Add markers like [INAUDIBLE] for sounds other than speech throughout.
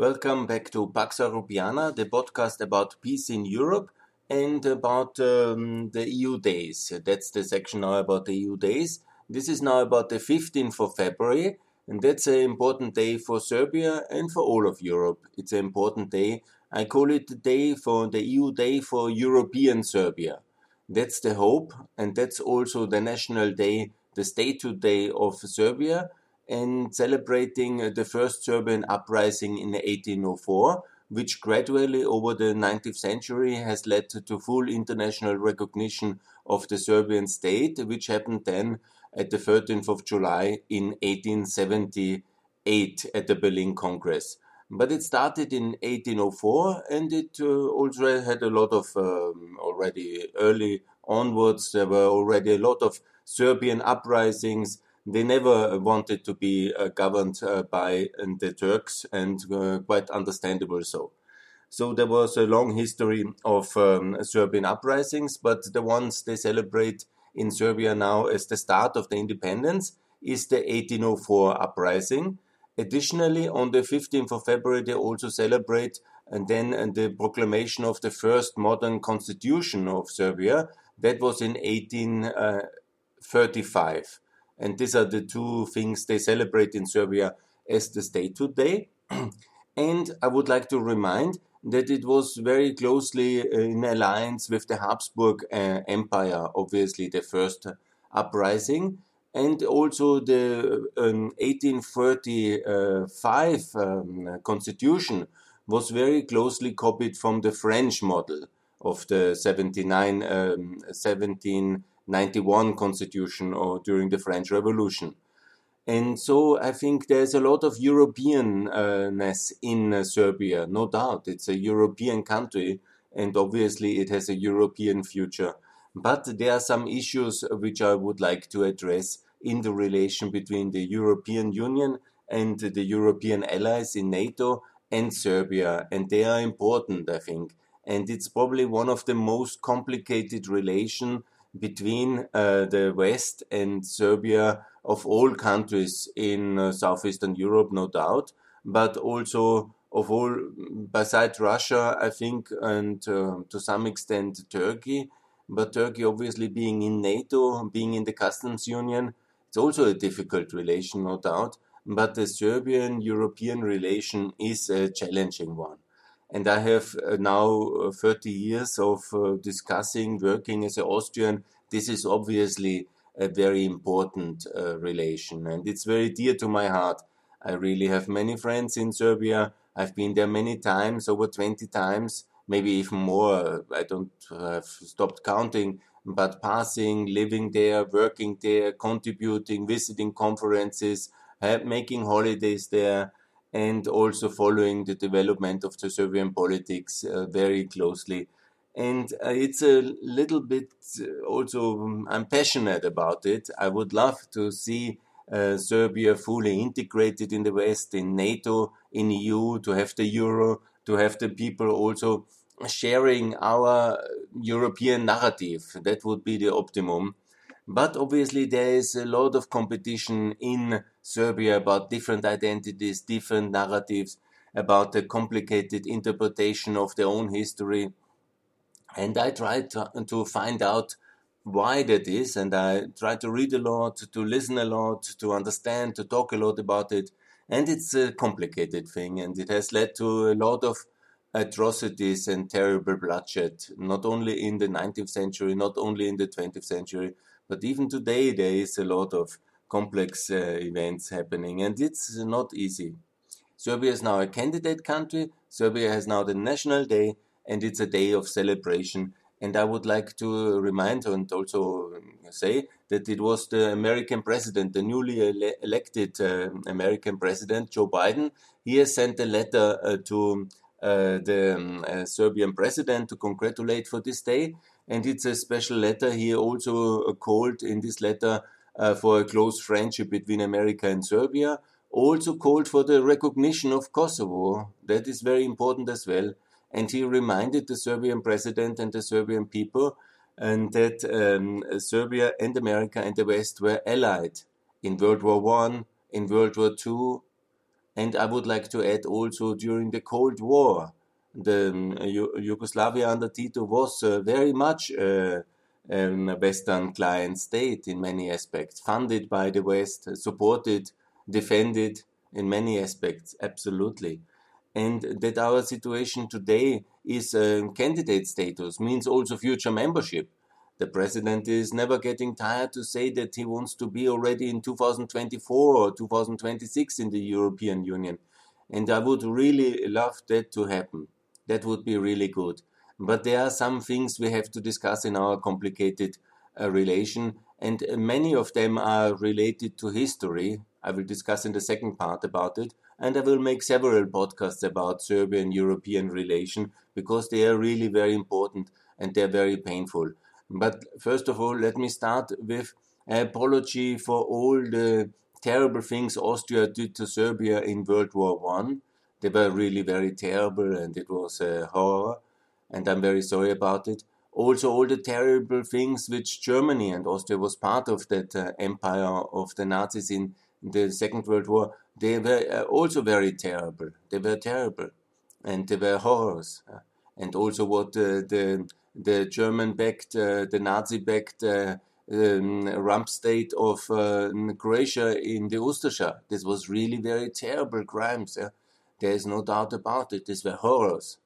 Welcome back to Pax Rubiana, the podcast about peace in Europe and about um, the EU days. That's the section now about the EU days. This is now about the 15th of February, and that's an important day for Serbia and for all of Europe. It's an important day. I call it the day for the EU Day for European Serbia. That's the hope, and that's also the national day, the state day of Serbia and celebrating uh, the first Serbian uprising in 1804, which gradually over the 19th century has led to full international recognition of the Serbian state, which happened then at the 13th of July in 1878 at the Berlin Congress. But it started in 1804 and it uh, also had a lot of um, already early onwards, there were already a lot of Serbian uprisings they never wanted to be uh, governed uh, by the Turks, and uh, quite understandable so. So there was a long history of um, Serbian uprisings, but the ones they celebrate in Serbia now as the start of the independence is the 1804 uprising. Additionally, on the 15th of February, they also celebrate and then and the proclamation of the first modern constitution of Serbia. That was in 1835. And these are the two things they celebrate in Serbia as the statehood day. [CLEARS THROAT] and I would like to remind that it was very closely uh, in alliance with the Habsburg uh, Empire, obviously the first uprising, and also the um, 1835 um, constitution was very closely copied from the French model of the 79, um, 17 91 constitution or during the French Revolution. And so I think there's a lot of Europeanness in uh, Serbia, no doubt. It's a European country, and obviously it has a European future. But there are some issues which I would like to address in the relation between the European Union and the European allies in NATO and Serbia. And they are important, I think. And it's probably one of the most complicated relations between uh, the West and Serbia of all countries in uh, southeastern Europe, no doubt, but also of all, besides Russia, I think, and uh, to some extent Turkey. But Turkey, obviously, being in NATO, being in the customs union, it's also a difficult relation, no doubt. But the Serbian European relation is a challenging one. And I have uh, now uh, 30 years of uh, discussing, working as an Austrian. This is obviously a very important relation and it's very dear to my heart. I really have many friends in Serbia. I've been there many times, over 20 times, maybe even more. I don't have stopped counting, but passing, living there, working there, contributing, visiting conferences, making holidays there and also following the development of the Serbian politics uh, very closely. And uh, it's a little bit uh, also, um, I'm passionate about it. I would love to see uh, Serbia fully integrated in the West, in NATO, in EU, to have the euro, to have the people also sharing our European narrative. That would be the optimum. But obviously, there is a lot of competition in Serbia about different identities, different narratives, about the complicated interpretation of their own history. And I tried to, to find out why that is, and I try to read a lot, to listen a lot, to understand, to talk a lot about it. And it's a complicated thing, and it has led to a lot of atrocities and terrible bloodshed, not only in the 19th century, not only in the 20th century, but even today, there is a lot of complex uh, events happening, and it's not easy. Serbia is now a candidate country. Serbia has now the National Day, and it's a day of celebration. And I would like to remind and also say that it was the American president, the newly ele elected uh, American president, Joe Biden. He has sent a letter uh, to uh, the um, uh, Serbian president to congratulate for this day and it's a special letter. He also called in this letter uh, for a close friendship between America and Serbia. Also called for the recognition of Kosovo. That is very important as well. And he reminded the Serbian president and the Serbian people and that um, Serbia and America and the West were allied in World War One, in World War Two, And I would like to add also during the Cold War, the um, Yugoslavia under Tito was uh, very much uh, um, a Western client state in many aspects, funded by the West, supported, defended in many aspects, absolutely. And that our situation today is a candidate status means also future membership. The president is never getting tired to say that he wants to be already in 2024 or 2026 in the European Union. And I would really love that to happen. That would be really good. But there are some things we have to discuss in our complicated uh, relation, and many of them are related to history. I will discuss in the second part about it, and I will make several podcasts about Serbian European relation because they are really very important and they're very painful. But first of all, let me start with an apology for all the terrible things Austria did to Serbia in World War One. They were really very terrible, and it was a horror and I'm very sorry about it. Also, all the terrible things which Germany and Austria was part of that uh, empire of the Nazis in the Second World War, they were uh, also very terrible. They were terrible, and they were horrors. Uh, and also, what the the German-backed, uh, the Nazi-backed uh, um, rump state of Croatia in the Ustasha. This was really very terrible crimes. There is no doubt about it. These were horrors.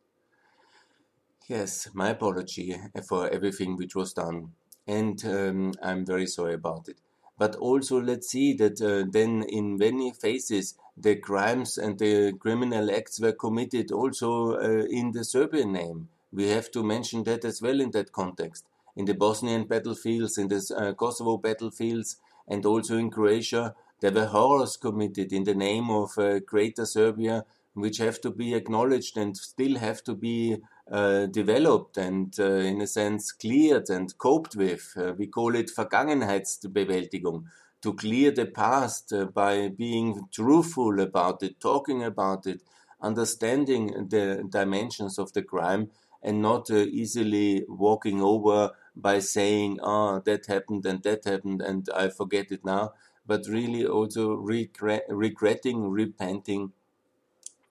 Yes, my apology for everything which was done, and um, I'm very sorry about it. But also, let's see that uh, then in many phases the crimes and the criminal acts were committed also uh, in the Serbian name. We have to mention that as well in that context. In the Bosnian battlefields, in the uh, Kosovo battlefields, and also in Croatia, there were horrors committed in the name of uh, Greater Serbia, which have to be acknowledged and still have to be uh, developed and uh, in a sense cleared and coped with. Uh, we call it Vergangenheitsbewältigung. To clear the past uh, by being truthful about it, talking about it, understanding the dimensions of the crime, and not uh, easily walking over by saying, "Ah, oh, that happened and that happened, and I forget it now." But really, also regret, regretting, repenting,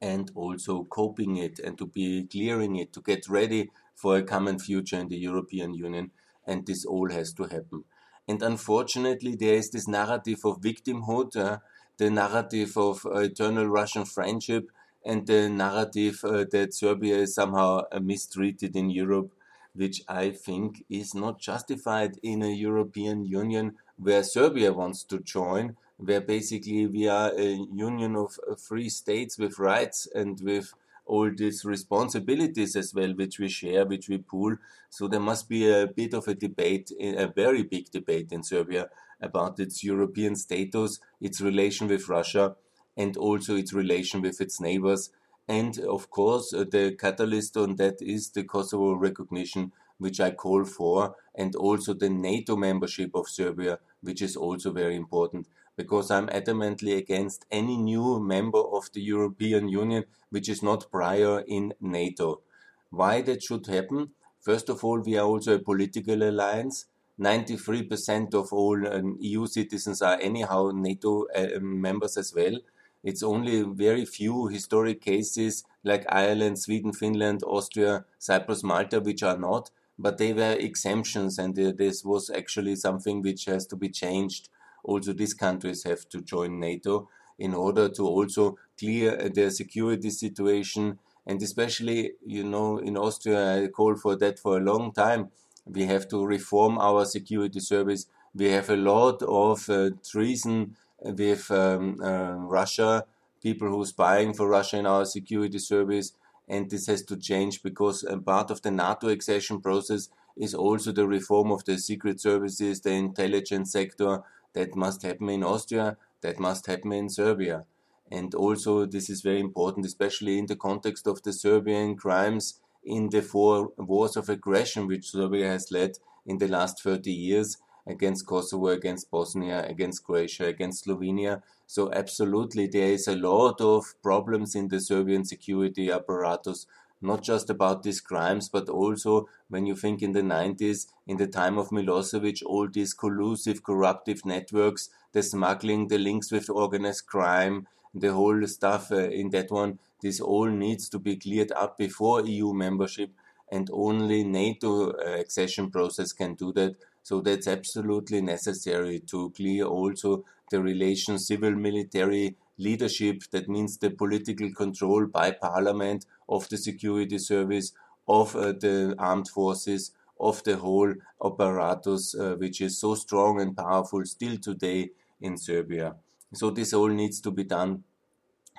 and also coping it and to be clearing it to get ready for a common future in the European Union. And this all has to happen. And unfortunately, there is this narrative of victimhood, uh, the narrative of uh, eternal Russian friendship, and the narrative uh, that Serbia is somehow uh, mistreated in Europe, which I think is not justified in a European Union where Serbia wants to join, where basically we are a union of uh, free states with rights and with all these responsibilities as well, which we share, which we pool. So there must be a bit of a debate, eh, a very big debate in Serbia about its European status, its relation with Russia, and also its relation with its neighbors. And of course, uh, the catalyst on that is the Kosovo recognition, which I call for, and also the NATO membership of Serbia, which is also very important because I'm adamantly against any new member of the European Union which is not prior in NATO. Why that should happen? First of all, we are also a political alliance. 93% of all um, EU citizens are anyhow NATO uh, members as well. It's only very few historic cases like Ireland, Sweden, Finland, Austria, Cyprus, Malta, which are not, but they were exemptions, and uh, this was actually something which has to be changed also these countries have to join NATO in order to also clear their security situation. And especially, you know, in Austria, I call for that for a long time. We have to reform our security service. We have a lot of uh, treason with um, uh, Russia, people who are spying for Russia in our security service. And this has to change because part of the NATO accession process is also the reform of the secret services, the intelligence sector, that must happen in Austria, that must happen in Serbia. And also, this is very important, especially in the context of the Serbian crimes in the four wars of aggression which Serbia has led in the last 30 years against Kosovo, against Bosnia, against Croatia, against Slovenia. So, absolutely, there is a lot of problems in the Serbian security apparatus not just about these crimes, but also when you think in the 90s, in the time of Milosevic, all these collusive, corruptive networks, the smuggling, the links with organized crime, the whole stuff uh, in that one. This all needs to be cleared up before EU membership, and only NATO uh, accession process can do that. So that's absolutely necessary to clear also the relations civil military leadership. That means the political control by parliament of the security service, of uh, the armed forces, of the whole apparatus, uh, which is so strong and powerful still today in Serbia. So this all needs to be done.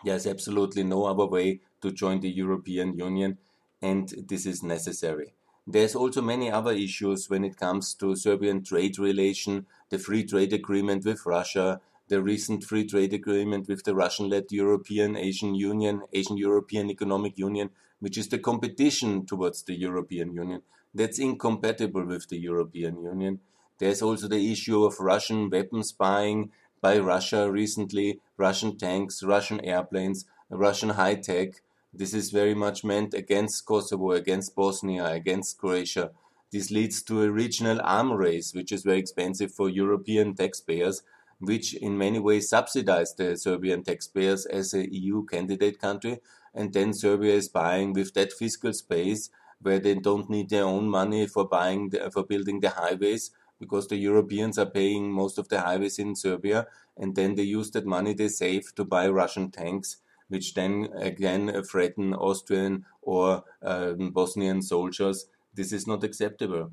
There's absolutely no other way to join the European Union, and this is necessary. There's also many other issues when it comes to Serbian trade relation, the free trade agreement with Russia, the recent free trade agreement with the Russian-led European Asian Union, Asian European Economic Union, which is the competition towards the European Union. That's incompatible with the European Union. There's also the issue of Russian weapons buying by Russia recently, Russian tanks, Russian airplanes, Russian high tech. This is very much meant against Kosovo, against Bosnia, against Croatia. This leads to a regional arm race, which is very expensive for European taxpayers which in many ways subsidize the Serbian taxpayers as a EU candidate country. And then Serbia is buying with that fiscal space where they don't need their own money for buying the, for building the highways because the Europeans are paying most of the highways in Serbia, and then they use that money they save to buy Russian tanks, which then again threaten Austrian or um, Bosnian soldiers. This is not acceptable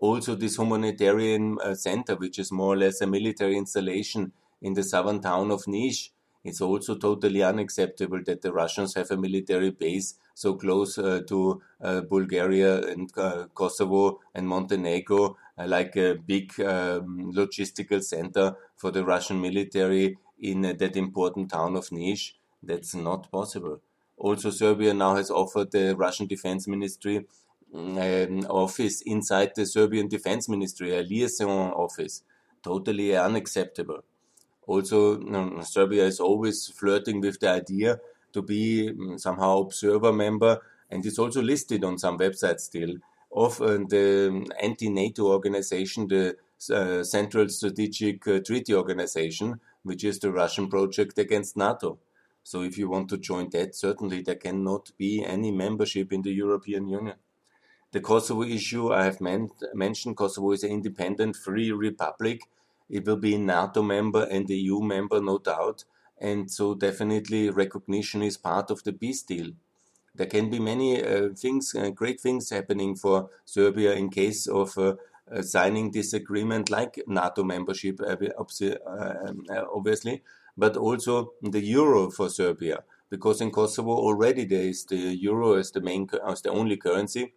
also this humanitarian uh, center, which is more or less a military installation in the southern town of Niš. It's also totally unacceptable that the Russians have a military base so close uh, to uh, Bulgaria and uh, Kosovo and Montenegro, uh, like a big um, logistical center for the Russian military in uh, that important town of Niš. That's not possible. Also, Serbia now has offered the Russian Defense Ministry office inside the Serbian Defense Ministry, a liaison office. Totally unacceptable. Also, um, Serbia is always flirting with the idea to be um, somehow observer member, and it's also listed on some websites still of uh, the anti-NATO organization, the uh, Central Strategic uh, Treaty Organization, which is the Russian project against NATO. So if you want to join that, certainly there cannot be any membership in the European Union. The Kosovo issue I have men- mentioned, Kosovo is an independent, free republic. It will be a NATO member and a EU member, no doubt. And so definitely recognition is part of the peace deal. There can be many uh, things, uh, great things happening for Serbia in case of uh, uh signing this agreement, like NATO membership, uh, um, uh, obviously, but also the euro for Serbia, because in Kosovo already there is the euro as the main, as the only currency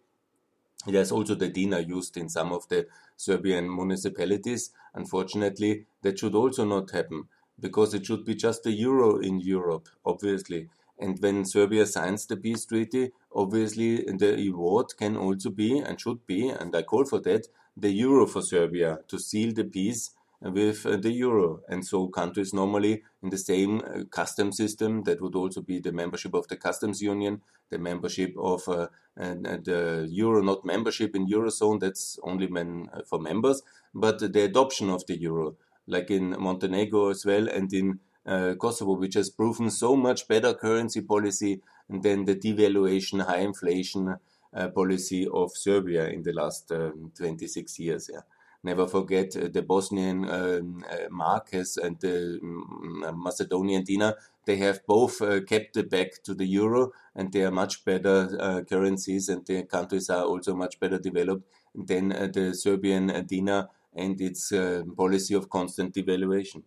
there's also the dinar used in some of the Serbian municipalities. Unfortunately, that should also not happen because it should be just the euro in Europe, obviously. And when Serbia signs the peace treaty, obviously the reward can also be and should be, and I call for that, the euro for Serbia to seal the peace with uh, the euro. And so countries normally in the same uh, custom system, that would also be the membership of the customs union, the membership of uh, the euro, not membership in eurozone, that's only men, for members, but the adoption of the euro, like in Montenegro as well, and in uh, Kosovo, which has proven so much better currency policy than the devaluation, high inflation uh, policy of Serbia in the last um, 26 years. Yeah. Never forget uh, the Bosnian um, uh, and the um, Macedonian dinar. They have both uh, kept the back to the euro, and they are much better currencies, and the countries are also much better developed than the Serbian dinar and its policy of constant devaluation.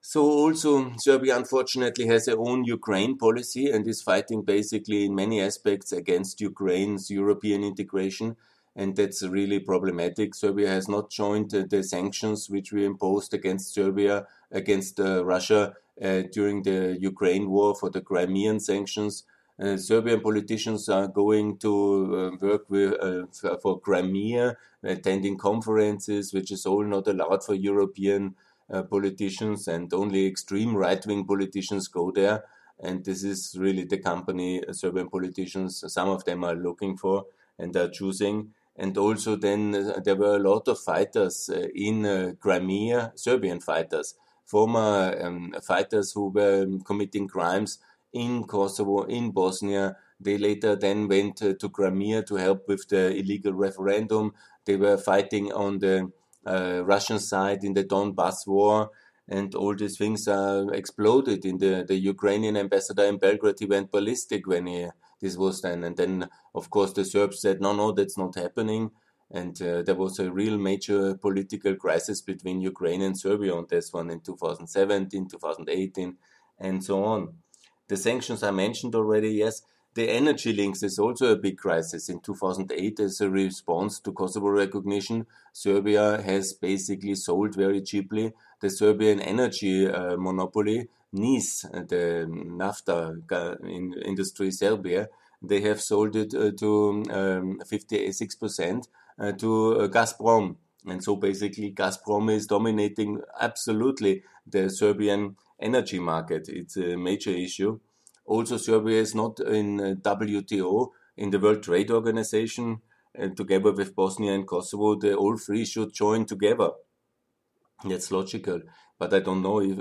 So also Serbia unfortunately has their own Ukraine policy and is fighting basically in many aspects against Ukraine's European integration and that's really problematic. Serbia has not joined uh, the sanctions which we imposed against Serbia, against uh, Russia uh, during the Ukraine war for the Crimean sanctions. Uh, Serbian politicians are going to uh, work with, uh, for Crimea, attending conferences, which is all not allowed for European politicians, and only extreme right wing politicians go there. And this is really the company Serbian politicians, some of them are looking for and are choosing and also then uh, there were a lot of fighters uh, in uh, Crimea, Serbian fighters former um, fighters who were committing crimes in Kosovo, in Bosnia. They later then went to Crimea to help with the illegal referendum. They were fighting on the uh, Russian side in the Donbass war, and all these things uh, exploded. In the, the Ukrainian ambassador in Belgrade, he went ballistic when he, this was then. And then, of course, the Serbs said, no, no, that's not happening. And uh, there was a real major political crisis between Ukraine and Serbia on this one in 2017, 2018, and so on. The sanctions I mentioned already, yes. The energy links is also a big crisis. In 2008, as a response to Kosovo recognition, Serbia has basically sold very cheaply the Serbian energy uh, monopoly, Uh, the NAFTA industry Serbia. They have sold it uh, to um, 56% uh, to uh, Gazprom. And so basically, Gazprom is dominating absolutely the Serbian energy market. It's a major issue. Also, Serbia is not in uh, WTO, in the World Trade Organization, and together with Bosnia and Kosovo, the all three should join together. That's logical. But I don't know if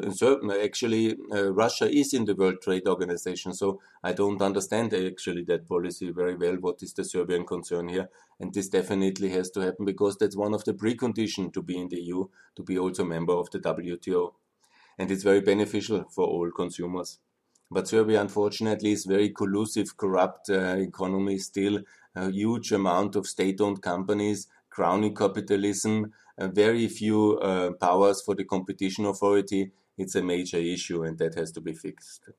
actually uh, Russia is in the World Trade Organization, so I don't understand actually that policy very well. What is the Serbian concern here? And this definitely has to happen because that's one of the preconditions to be in the EU, to be also a member of the WTO. And it's very beneficial for all consumers. But Serbia, unfortunately, is very collusive, corrupt uh, economy still, a huge amount of state-owned companies, crony capitalism, very few uh, powers for the competition authority. It's a major issue, and that has to be fixed.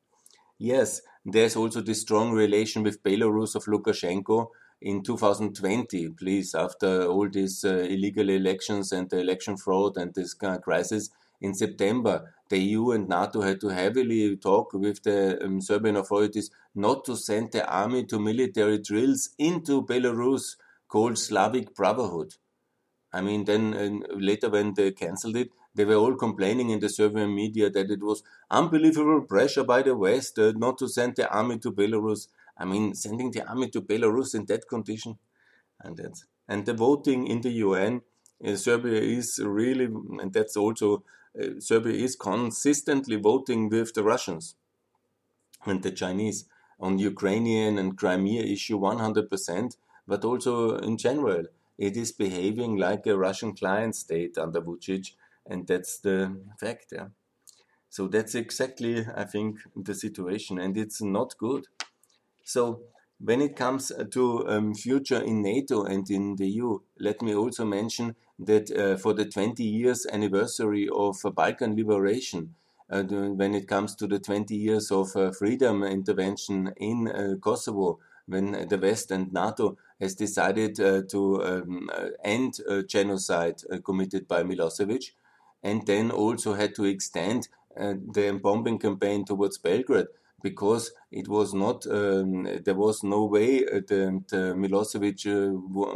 Yes, there's also the strong relation with Belarus of Lukashenko in 2020. Please, after all these uh, illegal elections and the election fraud and this kind of crisis, in September, the EU and NATO had to heavily talk with the um, Serbian authorities not to send the army to military drills into Belarus called Slavic Brotherhood. I mean, then uh, later when they cancelled it, they were all complaining in the Serbian media that it was unbelievable pressure by the West uh, not to send the army to Belarus. I mean, sending the army to Belarus in that condition, and and the voting in the UN, uh, Serbia is really, and that's also uh, Serbia is consistently voting with the Russians and the Chinese on Ukrainian and Crimea issue 100%, but also in general. It is behaving like a Russian client state under Vucic, and that's the fact. Yeah. So that's exactly, I think, the situation, and it's not good. So when it comes to um, future in NATO and in the EU, let me also mention that uh, for the 20 years anniversary of uh, Balkan liberation, uh, when it comes to the 20 years of uh, freedom intervention in uh, Kosovo, when the West and NATO has decided uh, to um, end genocide committed by Milosevic, and then also had to extend the bombing campaign towards Belgrade because it was not um, there was no way that Milosevic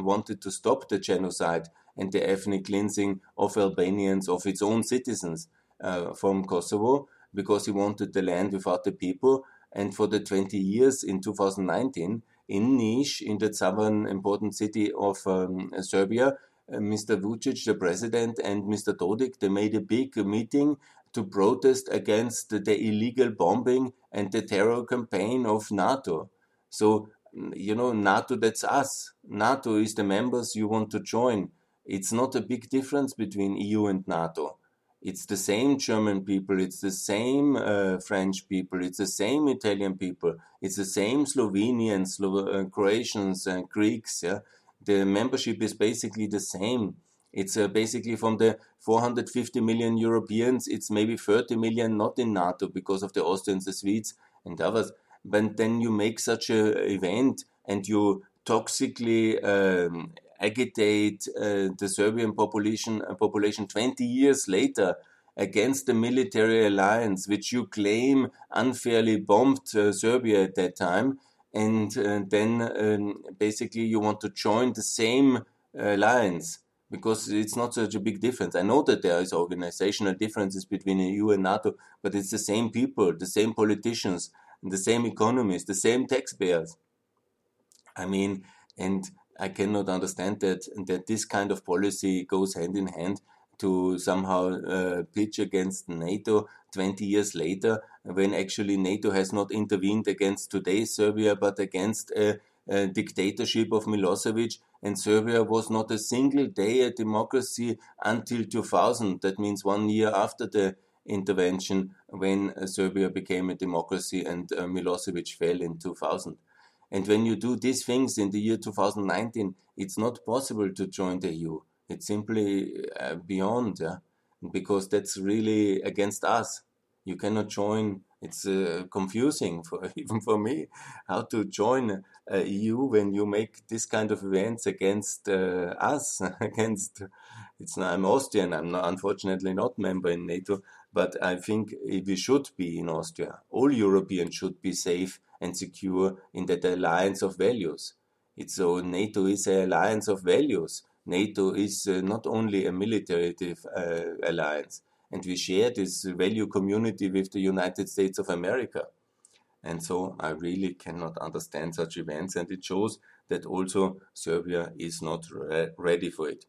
wanted to stop the genocide and the ethnic cleansing of Albanians, of its own citizens uh, from Kosovo, because he wanted the land without the people. And for the 20 years in 2019, in Niš, in the southern important city of um, Serbia, uh, Mr. Vucic, the president, and Mr. Dodik, they made a big meeting to protest against the, the illegal bombing and the terror campaign of NATO. So, you know, NATO, that's us. NATO is the members you want to join. It's not a big difference between EU and NATO. It's the same German people, it's the same uh, French people, it's the same Italian people, it's the same Slovenians, Slo- uh, Croatians, and Greeks. Yeah? The membership is basically the same. It's uh, basically from the 450 million Europeans, it's maybe 30 million not in NATO because of the Austrians, the Swedes, and others. But then you make such an event and you toxically um, agitate uh, the Serbian population uh, population 20 years later against the military alliance, which you claim unfairly bombed uh, Serbia at that time, and then um, basically you want to join the same alliance because it's not such a big difference. I know that there is organizational differences between EU and NATO, but it's the same people, the same politicians, the same economies, the same taxpayers. I mean, and I cannot understand that that this kind of policy goes hand in hand to somehow uh, pitch against NATO 20 years later, when actually NATO has not intervened against today's Serbia, but against a, a dictatorship of Milosevic. And Serbia was not a single day a democracy until 2000. That means one year after the intervention when Serbia became a democracy and uh, Milosevic fell in 2000. And when you do these things in the year 2019, it's not possible to join the EU. It's simply uh, beyond, yeah? because that's really against us. You cannot join. It's uh, confusing [LAUGHS] for even for me how to join uh, EU when you make this kind of events against uh, us. [LAUGHS] against it's I'm Austrian. I'm not, unfortunately not member in NATO, but I think we should be in Austria. All Europeans should be safe and secure in that alliance of values. It's so NATO is an alliance of values NATO is uh, not only a military uh, alliance, and we share this value community with the United States of America. And so I really cannot understand such events, and it shows that also Serbia is not re ready for it.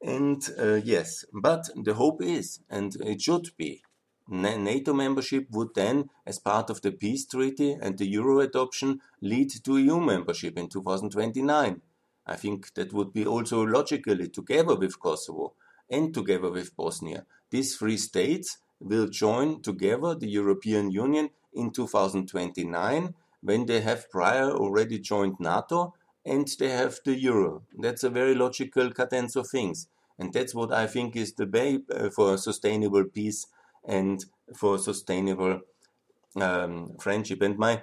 And uh, yes, but the hope is, and it should be, NATO membership would then, as part of the peace treaty and the euro adoption, lead to EU membership in 2029. I think that would be also logically together with Kosovo and together with Bosnia. These three states will join together the European Union in 2029 when they have prior already joined NATO and they have the euro. That's a very logical cadence of things. And that's what I think is the way uh, for sustainable peace and for sustainable um, friendship. And my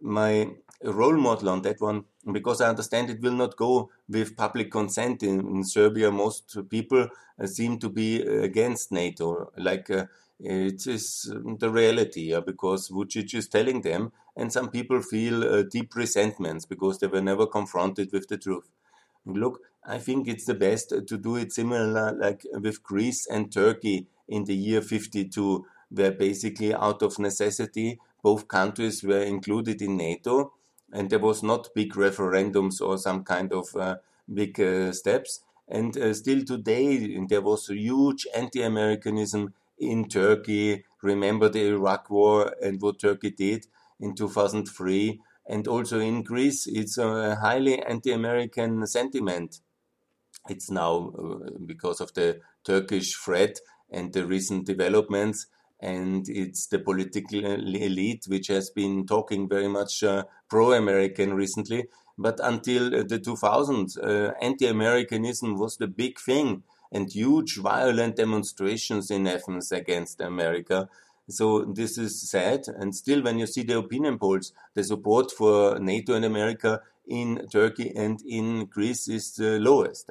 my role model on that one because I understand it will not go with public consent in, in Serbia. Most people uh, seem to be against NATO, like uh, it is the reality, uh, because Vucic is telling them, and some people feel uh, deep resentments because they were never confronted with the truth. Look, I think it's the best to do it similar like with Greece and Turkey in the year 52, where basically out of necessity both countries were included in NATO, and there was not big referendums or some kind of uh, big uh, steps. And uh, still today, there was a huge anti-Americanism in Turkey. Remember the Iraq War and what Turkey did in 2003. And also in Greece, it's a highly anti-American sentiment. It's now uh, because of the Turkish threat and the recent developments and it's the political elite which has been talking very much uh, pro-American recently. But until the 2000s, uh, anti-Americanism was the big thing, and huge violent demonstrations in Athens against America. So this is sad, and still, when you see the opinion polls, the support for NATO and America in Turkey and in Greece is the lowest.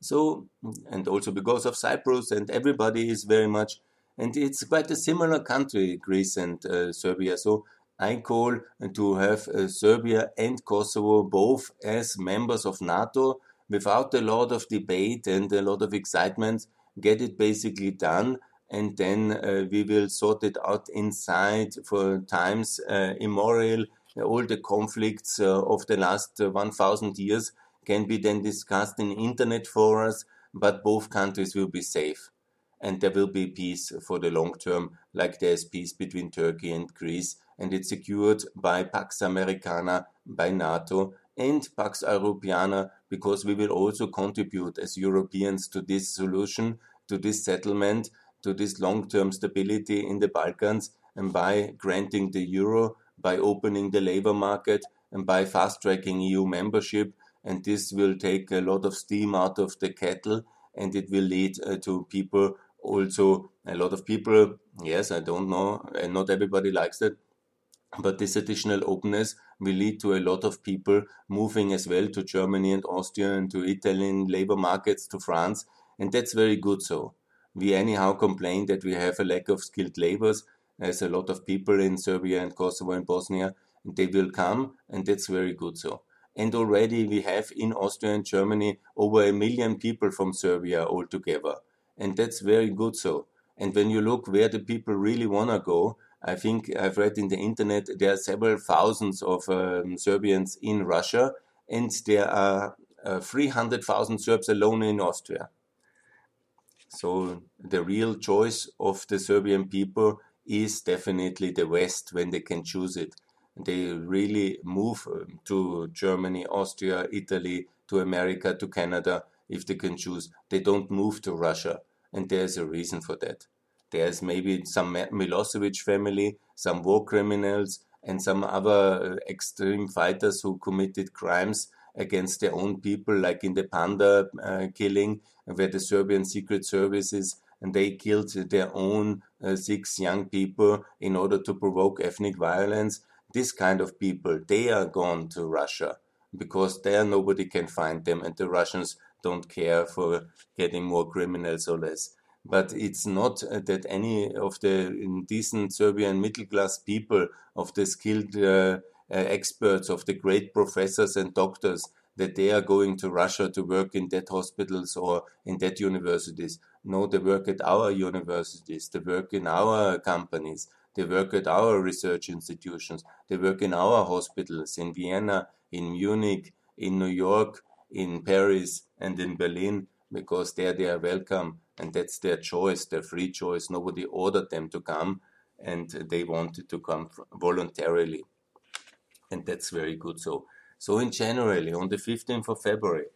So, and also because of Cyprus, and everybody is very much and it's quite a similar country, Greece and uh, Serbia. So I call to have uh, Serbia and Kosovo both as members of NATO without a lot of debate and a lot of excitement, get it basically done. And then uh, we will sort it out inside for times uh, immemorial. All the conflicts uh, of the last uh, 1000 years can be then discussed in internet forums, but both countries will be safe and there will be peace for the long term, like there is peace between Turkey and Greece, and it's secured by Pax Americana, by NATO, and Pax Europiana, because we will also contribute as Europeans to this solution, to this settlement, to this long term stability in the Balkans, and by granting the euro, by opening the labor market, and by fast tracking EU membership. And this will take a lot of steam out of the kettle and it will lead uh, to people also a lot of people, yes, I don't know, and not everybody likes that, but this additional openness will lead to a lot of people moving as well to Germany and Austria and to Italian labor markets, to France, and that's very good so. We anyhow complain that we have a lack of skilled laborers, as a lot of people in Serbia and Kosovo and Bosnia, and they will come, and that's very good so. And already we have in Austria and Germany over a million people from Serbia altogether and that's very good so. And when you look where the people really want to go, I think I've read in the internet there are several thousands of um, Serbians in Russia, and there are uh, 300,000 Serbs alone in Austria. So the real choice of the Serbian people is definitely the West when they can choose it. They really move um, to Germany, Austria, Italy, to America, to Canada if they can choose. They don't move to Russia, and there's a reason for that. There's maybe some Milosevic family, some war criminals, and some other uh, extreme fighters who committed crimes against their own people, like in the Panda uh, killing, where the Serbian secret services and they killed their own uh, six young people in order to provoke ethnic violence. This kind of people, they are gone to Russia because there nobody can find them, and the Russians don't care for getting more criminals or less. But it's not uh, that any of the decent Serbian middle class people, of the skilled uh, Uh, experts, of the great professors and doctors, that they are going to Russia to work in that hospitals or in that universities. No, they work at our universities, they work in our companies, they work at our research institutions, they work in our hospitals in Vienna, in Munich, in New York, in Paris, and in Berlin, because there they are welcome and that's their choice, their free choice. Nobody ordered them to come and they wanted to come voluntarily. And that's very good. So so in January, on the 15th of February,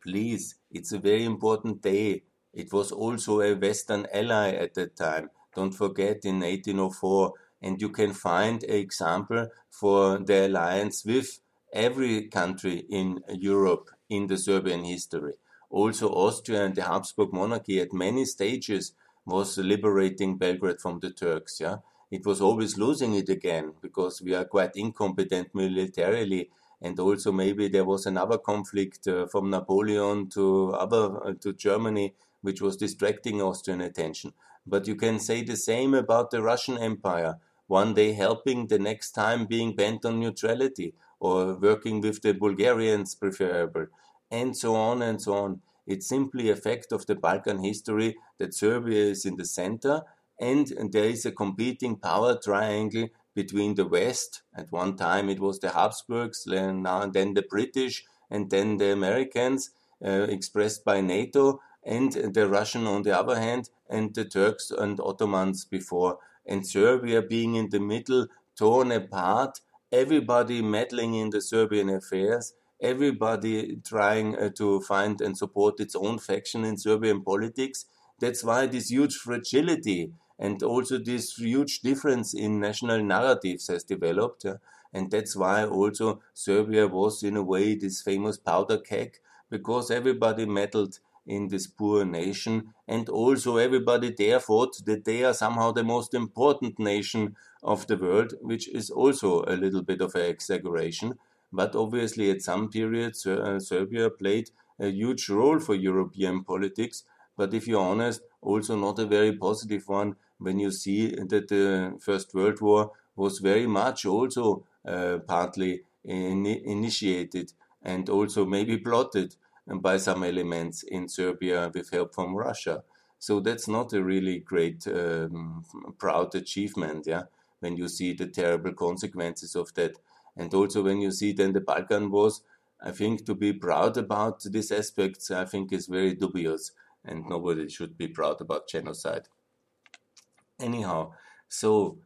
please, it's a very important day. It was also a Western ally at that time. Don't forget in 1804, and you can find an example for the alliance with every country in Europe in the Serbian history. Also, Austria and the Habsburg monarchy at many stages was liberating Belgrade from the Turks. Yeah, it was always losing it again because we are quite incompetent militarily and also maybe there was another conflict uh, from Napoleon to other uh, to Germany, which was distracting Austrian attention. But you can say the same about the Russian Empire. One day helping, the next time being bent on neutrality, or working with the Bulgarians preferable, and so on and so on. It's simply a fact of the Balkan history that Serbia is in the center, and there is a competing power triangle between the West. At one time, it was the Habsburgs, now then the British, and then the Americans, uh, expressed by NATO, and the Russian on the other hand, and the Turks and Ottomans before, and Serbia being in the middle, torn apart, everybody meddling in the Serbian affairs, everybody trying uh, to find and support its own faction in Serbian politics. That's why this huge fragility and also this huge difference in national narratives has developed. And that's why also Serbia was, in a way, this famous powder keg, because everybody meddled in this poor nation, and also everybody there thought that they are somehow the most important nation of the world, which is also a little bit of an exaggeration. But obviously, at some periods, uh, Serbia played a huge role for European politics. But if you're honest, also not a very positive one when you see that the First World War was very much also uh, partly in, initiated and also maybe plotted by some elements in Serbia with help from Russia. So that's not a really great, um, proud achievement, yeah, when you see the terrible consequences of that. And also when you see then the Balkan Wars, I think to be proud about these aspects, I think is very dubious, and nobody should be proud about genocide. Anyhow, so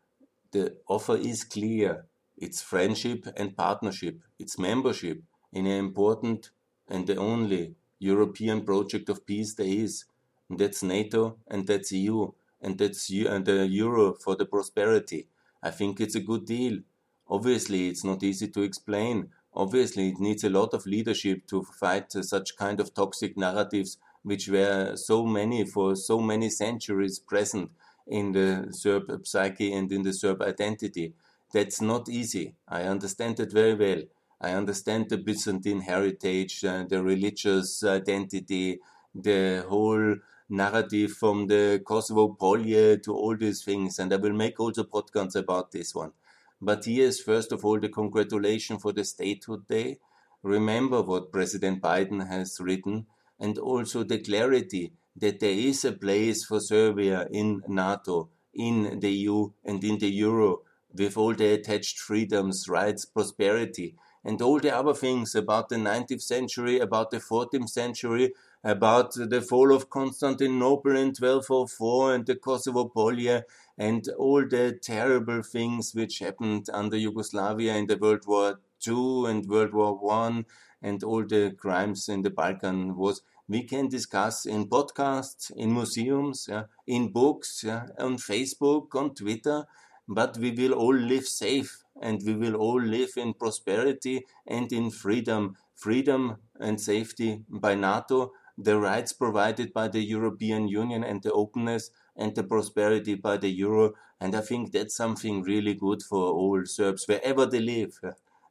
the offer is clear. It's friendship and partnership. It's membership in an important and the only European project of peace there is. And that's NATO and that's EU and that's and the euro for the prosperity. I think it's a good deal. Obviously, it's not easy to explain. Obviously, it needs a lot of leadership to fight such kind of toxic narratives which were so many for so many centuries present in the Serb psyche and in the Serb identity. That's not easy. I understand it very well. I understand the Byzantine heritage, uh, the religious identity, the whole narrative from the Kosovo Polje to all these things. And I will make also podcasts about this one. But here's first of all the congratulation for the Statehood Day. Remember what President Biden has written and also the clarity that there is a place for Serbia in NATO, in the EU, and in the Euro, with all the attached freedoms, rights, prosperity, and all the other things about the 19th century, about the 14th century, about the fall of Constantinople in 1204 and the Kosovo Polje and all the terrible things which happened under Yugoslavia in the World War II and World War One and all the crimes in the Balkan wars we can discuss in podcasts, in museums, yeah, in books, yeah, on Facebook, on Twitter, but we will all live safe and we will all live in prosperity and in freedom. Freedom and safety by NATO, the rights provided by the European Union and the openness and the prosperity by the euro. And I think that's something really good for all Serbs, wherever they live.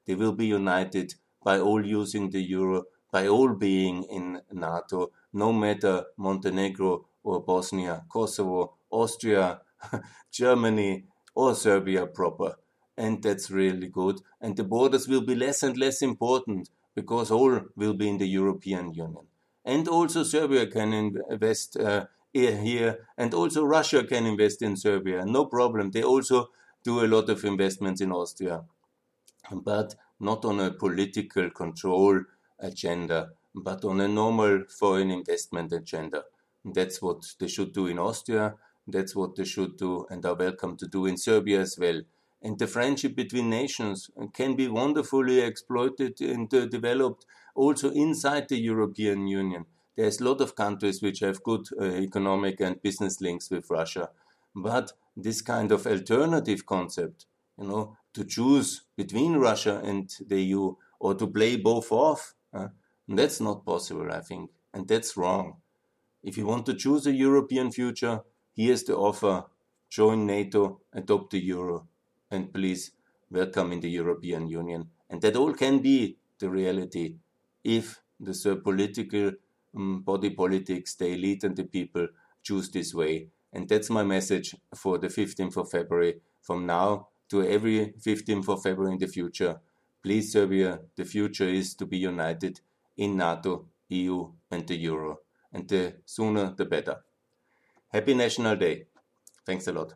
They will be united by all using the euro, by all being in NATO, no matter Montenegro or Bosnia, Kosovo, Austria, [LAUGHS] Germany, or Serbia proper. And that's really good. And the borders will be less and less important because all will be in the European Union. And also Serbia can invest uh, here, and also Russia can invest in Serbia. No problem. They also do a lot of investments in Austria. But not on a political control agenda, but on a normal foreign investment agenda. That's what they should do in Austria. That's what they should do and are welcome to do in Serbia as well. And the friendship between nations can be wonderfully exploited and developed also inside the European Union. There's a lot of countries which have good uh, economic and business links with Russia. But this kind of alternative concept, you know, to choose between Russia and the EU or to play both off. Uh, that's not possible, I think, and that's wrong. If you want to choose a European future, here's the offer join NATO, adopt the euro, and please welcome in the European Union. And that all can be the reality if the political um, body politics, the elite, and the people choose this way. And that's my message for the 15th of February. From now to every 15th of February in the future. Please, Serbia, the future is to be united in NATO, EU, and the Euro. And the sooner the better. Happy National Day. Thanks a lot.